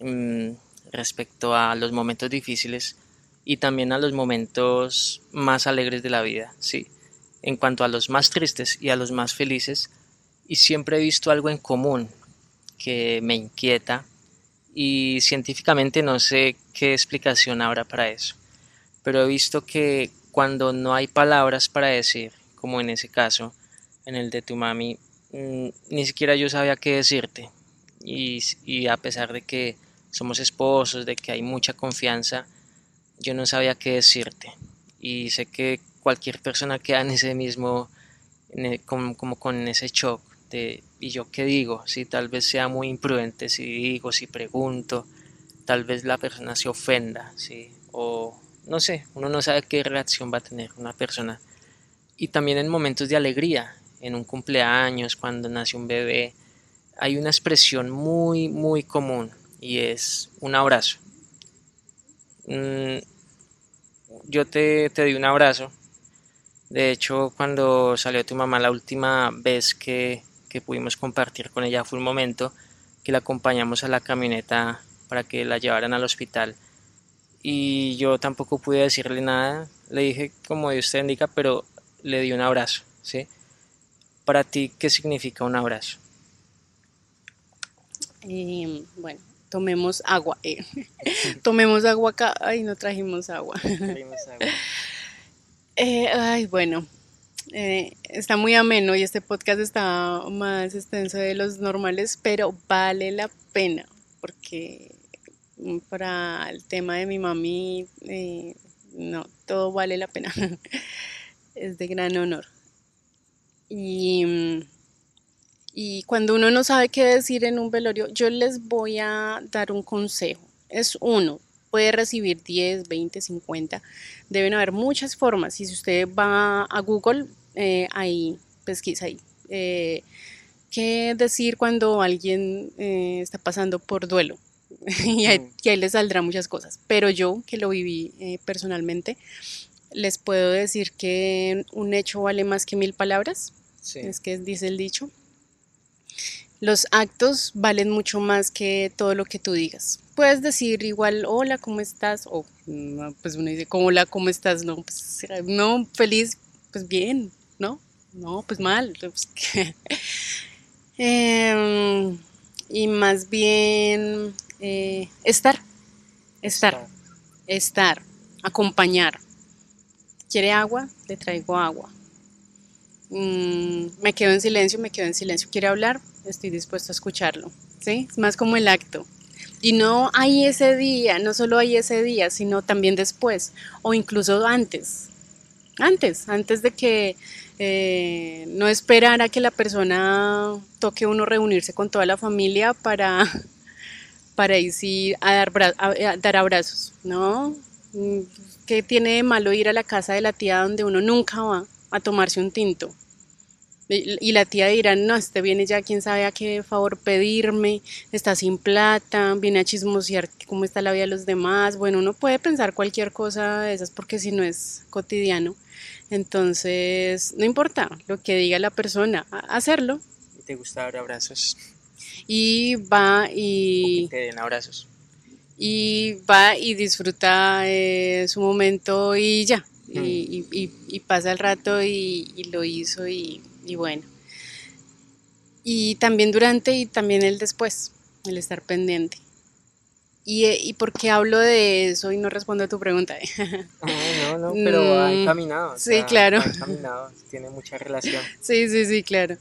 mm, respecto a los momentos difíciles y también a los momentos más alegres de la vida, sí. En cuanto a los más tristes y a los más felices, y siempre he visto algo en común que me inquieta y científicamente no sé qué explicación habrá para eso, pero he visto que cuando no hay palabras para decir, como en ese caso, en el de tu mami, mm, ni siquiera yo sabía qué decirte, y, a pesar de que somos esposos, de que hay mucha confianza, yo no sabía qué decirte. Y sé que cualquier persona queda en ese mismo, como, con ese shock de, ¿y yo qué digo? Si tal vez sea muy imprudente, si digo, si pregunto, tal vez la persona se ofenda, ¿sí? O no sé, uno no sabe qué reacción va a tener una persona. Y también en momentos de alegría, en un cumpleaños, cuando nace un bebé, hay una expresión muy, muy común y es un abrazo. Mm, yo te, te di un abrazo. De hecho, cuando salió tu mamá la última vez que, que pudimos compartir con ella fue un momento que la acompañamos a la camioneta para que la llevaran al hospital. Y yo tampoco pude decirle nada. Le dije como Dios te indica, pero le di un abrazo. ¿sí? Para ti, ¿qué significa un abrazo? Em, bueno, tomemos agua. Eh. <laughs> tomemos agua acá. Ay, no <laughs> trajimos agua. Eh, ay, bueno. Eh, está muy ameno y este podcast está más extenso de los normales, pero vale la pena porque para el tema de mi mami, no, todo vale la pena. <laughs> es de gran honor. Y mm, y cuando uno no sabe qué decir en un velorio, yo les voy a dar un consejo. Es uno, puede recibir 10, 20, 50. Deben haber muchas formas. Y si usted va a Google, eh, ahí pesquisa ahí. Eh, ¿Qué decir cuando alguien eh, está pasando por duelo? <laughs> y, ahí, le saldrán muchas cosas. Pero yo, que lo viví eh, personalmente, les puedo decir que un hecho vale más que mil palabras. Es que dice el dicho los actos valen mucho más que todo lo que tú digas. Puedes decir igual, hola, ¿cómo estás? O pues uno dice, hola, ¿cómo estás? No, pues no, feliz, pues bien, ¿no? No, pues mal. <laughs> Pues, em, y más bien eh, estar, estar, estar, acompañar. ¿Quiere agua? Le traigo agua. Mm, me quedo en silencio, me quedo en silencio. ¿Quiere hablar? estoy dispuesto a escucharlo, ¿sí? Es más como el acto. Y no hay ese día, no solo hay ese día, sino también después, o incluso antes, antes, antes de que eh, no esperar a que la persona toque uno reunirse con toda la familia para, <laughs> para ir a dar, a dar abrazos, ¿no? ¿Qué tiene de malo ir a la casa de la tía donde uno nunca va a tomarse un tinto? Y, la tía dirá, no, este viene ya, quién sabe a qué favor pedirme, está sin plata, viene a chismosear cómo está la vida de los demás. Bueno, uno puede pensar cualquier cosa de esas porque si no es cotidiano. Entonces, no importa lo que diga la persona, hacerlo. ¿Te gusta dar abrazos? Y va y... te den abrazos. Y va y disfruta eh, su momento y ya. Mm. Y, pasa el rato y lo hizo y y bueno. Y también durante y también el después, el estar pendiente. ¿Y, eh, ¿Y por qué hablo de eso y no respondo a tu pregunta? <laughs> no, no, pero ha mm, encaminado. Sí, claro. Ha encaminado, tiene mucha relación. <laughs> Sí, sí, sí, claro.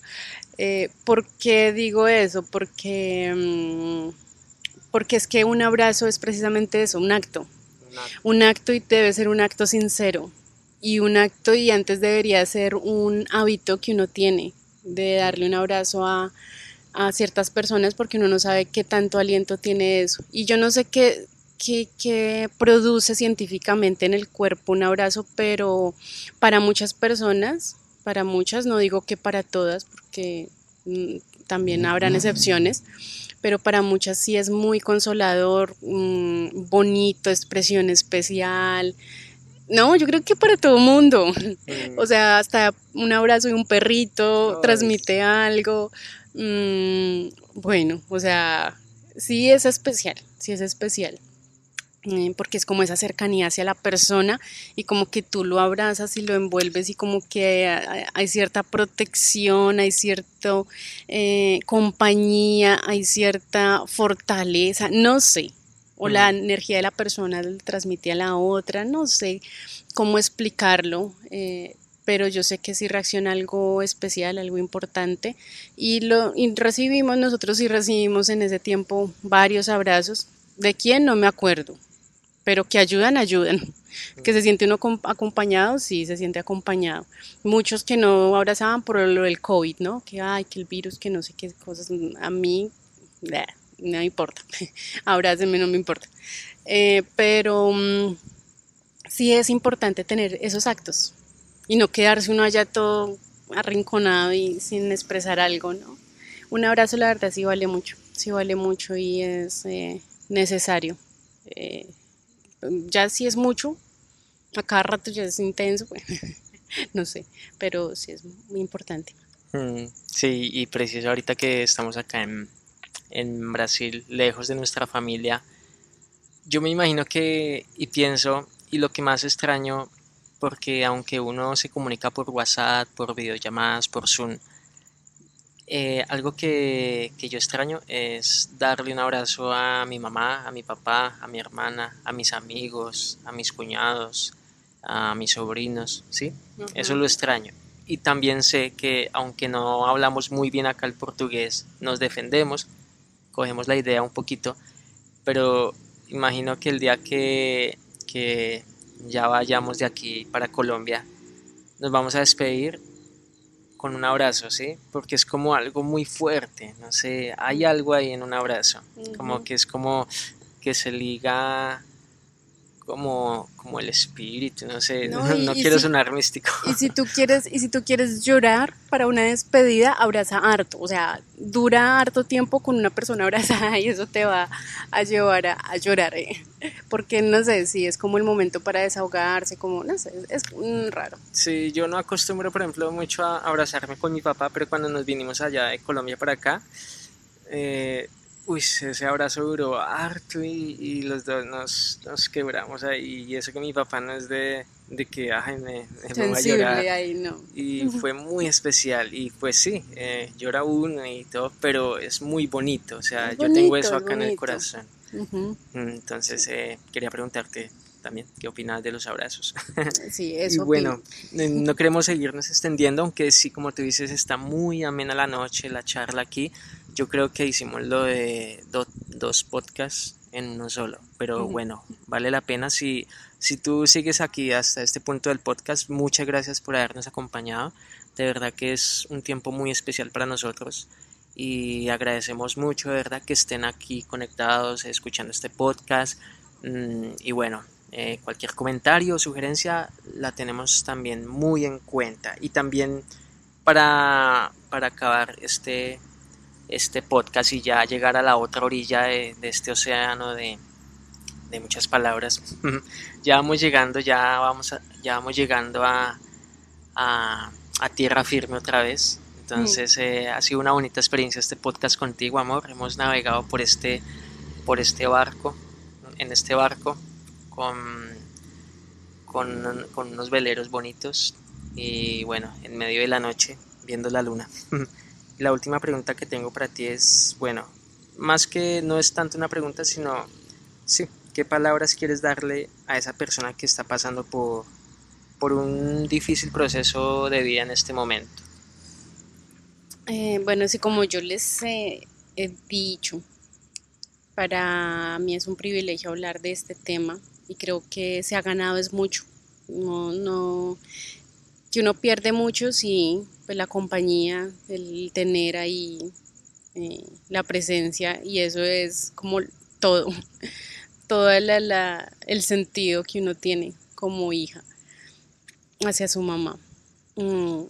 Eh, ¿Por qué digo eso? Porque, mm, porque es que un abrazo es precisamente eso, un acto. Un acto, un acto y debe ser un acto sincero y un acto y antes debería ser un hábito que uno tiene de darle un abrazo a, ciertas personas porque uno no sabe qué tanto aliento tiene eso. Y yo no sé qué, qué, produce científicamente en el cuerpo un abrazo, pero para muchas personas, para muchas, no digo que para todas, porque mm, también habrán excepciones, pero para muchas sí es muy consolador, mm, bonito, expresión especial, no, yo creo que para todo mundo. Mm. O sea, hasta un abrazo de un perrito transmite algo. Mm, bueno, o sea, sí es especial, sí es especial. Eh, porque es como esa cercanía hacia la persona y como que tú lo abrazas y lo envuelves y como que hay, cierta protección, hay cierta eh, compañía, hay cierta fortaleza, no sé, o la energía de la persona le transmite a la otra, no sé cómo explicarlo, eh, pero yo sé que sí reacciona algo especial, algo importante, y lo recibimos, nosotros sí recibimos en ese tiempo varios abrazos, de quién no me acuerdo, pero que ayudan, ayudan. Que se siente uno acompañado, sí, se siente acompañado. Muchos que no abrazaban por lo del COVID, ¿no? Que, ay, que el virus, que no sé qué cosas. A mí, no importa, <laughs> abrázame, no me importa. Eh, pero mm, sí es importante tener esos actos y no quedarse uno allá todo arrinconado y sin expresar algo, ¿no? Un abrazo, la verdad, sí vale mucho, sí vale mucho y es eh, necesario. Eh, ya si es mucho, a cada rato ya es intenso, <laughs> no sé, pero sí es muy importante. Mm, sí, y preciso ahorita que estamos acá en, en Brasil, lejos de nuestra familia, yo me imagino que, y pienso, y lo que más extraño, porque aunque uno se comunica por WhatsApp, por videollamadas, por Zoom, eh, algo que, que, yo extraño es darle un abrazo a mi mamá, a mi papá, a mi hermana, a mis amigos, a mis cuñados, a mis sobrinos, ¿sí? Eso lo extraño. Y también sé que aunque no hablamos muy bien acá el portugués, nos defendemos, cogemos la idea un poquito, pero imagino que el día que, que ya vayamos de aquí para Colombia, nos vamos a despedir con un abrazo, ¿sí? Porque es como algo muy fuerte, no sé, hay algo ahí en un abrazo, como que es como que se liga como, como el espíritu, no sé, no, <laughs> quiero sonar místico. Y si tú quieres, y si tú quieres llorar para una despedida, abraza harto, o sea, dura harto tiempo con una persona abrazada y eso te va a llevar a, llorar, ¿eh? porque no sé, si es como el momento para desahogarse, como, no sé, es, raro. Sí, yo no acostumbro, por ejemplo, mucho a abrazarme con mi papá, pero cuando nos vinimos allá de Colombia para acá, eh, uy, ese abrazo duró harto y, los dos nos, nos, quebramos ahí. Y eso que mi papá no es de, de que ay, me, me a llorar. Ahí, no. Y <laughs> fue muy especial. Y pues sí, eh, llora uno y todo, pero es muy bonito. O sea, yo tengo eso acá en el corazón. Entonces, eh, quería preguntarte también qué opinas de los abrazos. <laughs> Sí, eso. y bueno, eh, no queremos seguirnos extendiendo, aunque sí, como tú dices, está muy amena la noche, la charla aquí yo creo que hicimos lo de dos podcasts en uno solo, pero bueno, vale la pena. Si, si tú sigues aquí hasta este punto del podcast, muchas gracias por habernos acompañado, de verdad que es un tiempo muy especial para nosotros y agradecemos mucho, de verdad, que estén aquí conectados, escuchando este podcast. Mm, y bueno, eh, cualquier comentario o sugerencia la tenemos también muy en cuenta. Y también para, para acabar este, este podcast y ya llegar a la otra orilla de, este océano de, muchas palabras. ya vamos llegando, ya vamos, ya vamos llegando a, a, tierra firme otra vez. Entonces eh, ha sido una bonita experiencia este podcast contigo, amor. Hemos navegado por este, por este barco, en este barco, con, con, con unos veleros bonitos y bueno, en medio de la noche, viendo la luna. La última pregunta que tengo para ti es, bueno, más que no es tanto una pregunta, sino, sí, ¿qué palabras quieres darle a esa persona que está pasando por, por un difícil proceso de vida en este momento? Eh, bueno, sí, como yo les he dicho, para mí es un privilegio hablar de este tema y creo que se ha ganado es mucho. No, no, que uno pierde mucho si pues la compañía, el tener ahí eh, la presencia y eso es como todo, <laughs> todo el sentido que uno tiene como hija hacia su mamá. Mm,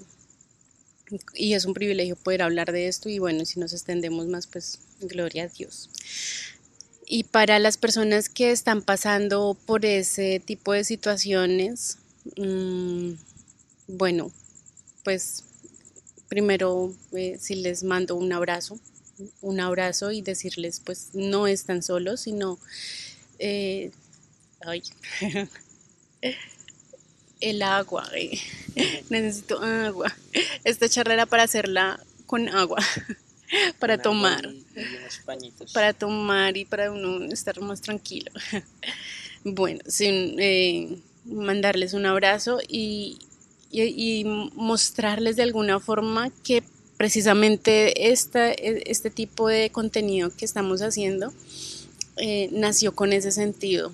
y es un privilegio poder hablar de esto y bueno, si nos extendemos más, pues gloria a Dios. Y para las personas que están pasando por ese tipo de situaciones, mmm, bueno, pues primero eh, si les mando un abrazo, un abrazo y decirles pues no están solos, sino eh, ay, <laughs> el agua, eh, <laughs> necesito agua. Esta charrera para hacerla con agua, <laughs> para tomar, para tomar y para uno estar más tranquilo. Bueno, sin, mandarles un abrazo y, y, mostrarles de alguna forma que precisamente esta, e, este tipo de contenido que estamos haciendo eh, nació con ese sentido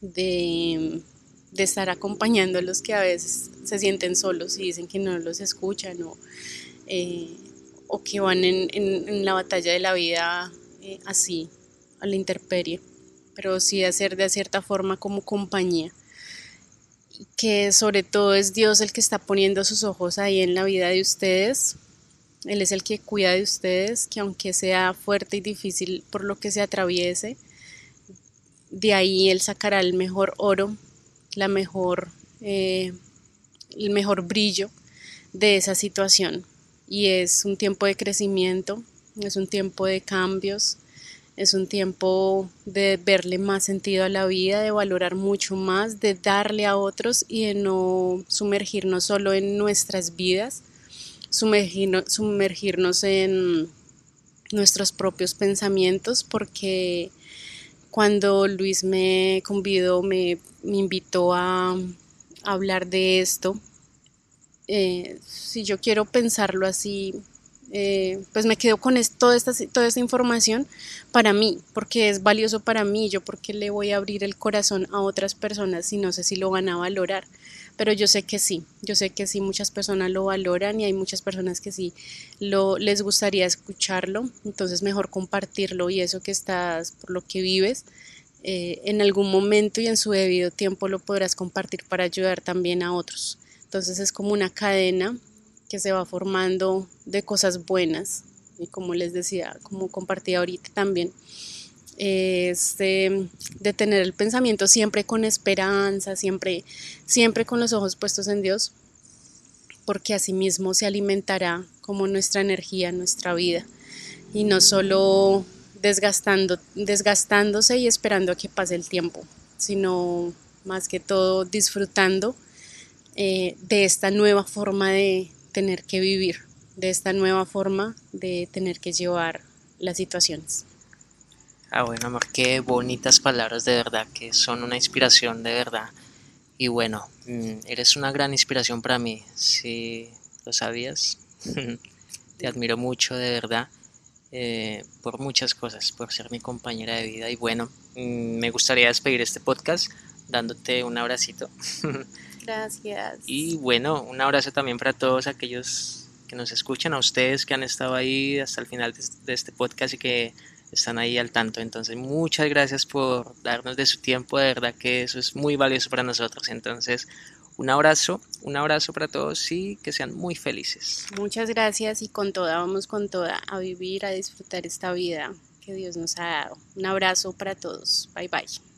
de, estar acompañando a los que a veces se sienten solos y dicen que no los escuchan o, eh, o que van en, la batalla de la vida eh, así, a la intemperie, pero sí hacer de cierta forma como compañía que sobre todo es Dios el que está poniendo sus ojos ahí en la vida de ustedes. Él es el que cuida de ustedes, que aunque sea fuerte y difícil por lo que se atraviese, de ahí Él sacará el mejor oro, la mejor, eh, el mejor brillo de esa situación. Y es un tiempo de crecimiento, es un tiempo de cambios, es un tiempo de verle más sentido a la vida, de valorar mucho más, de darle a otros y de no sumergirnos solo en nuestras vidas, sumergirnos, en nuestros propios pensamientos, porque cuando Luis me convidó, me, invitó a, hablar de esto, eh, si yo quiero pensarlo así, eh, pues me quedo con toda, esta, toda esta información para mí, porque es valioso para mí, yo porque le voy a abrir el corazón a otras personas y no sé si lo van a valorar, pero yo sé que sí, yo sé que sí, muchas personas lo valoran y hay muchas personas que sí lo, les gustaría escucharlo, entonces mejor compartirlo y eso que estás, por lo que vives, eh, en algún momento y en su debido tiempo lo podrás compartir para ayudar también a otros. Entonces es como una cadena que se va formando de cosas buenas. Y como les decía, como compartí ahorita también, es de, tener el pensamiento siempre con esperanza, siempre, siempre con los ojos puestos en Dios, porque así mismo se alimentará como nuestra energía, nuestra vida, y no solo desgastando, desgastándose y esperando a que pase el tiempo, sino más que todo disfrutando eh, de esta nueva forma de, tener que vivir, de esta nueva forma de tener que llevar las situaciones. Ah, bueno, amor, qué bonitas palabras de verdad, que son una inspiración de verdad. Y bueno, mm, eres una gran inspiración para mí, si lo sabías. <laughs> Te admiro mucho, de verdad, eh, por muchas cosas, por ser mi compañera de vida. Y bueno, mm, me gustaría despedir este podcast dándote un abracito. <laughs> Gracias. Y bueno, un abrazo también para todos aquellos que nos escuchan, a ustedes que han estado ahí hasta el final de este podcast y que están ahí al tanto. Entonces, muchas gracias por darnos de su tiempo, de verdad que eso es muy valioso para nosotros. Entonces, Un abrazo, un abrazo para todos y que sean muy felices. Muchas gracias y con toda, vamos con toda, a vivir, a disfrutar esta vida que Dios nos ha dado. Un abrazo para todos. Bye bye.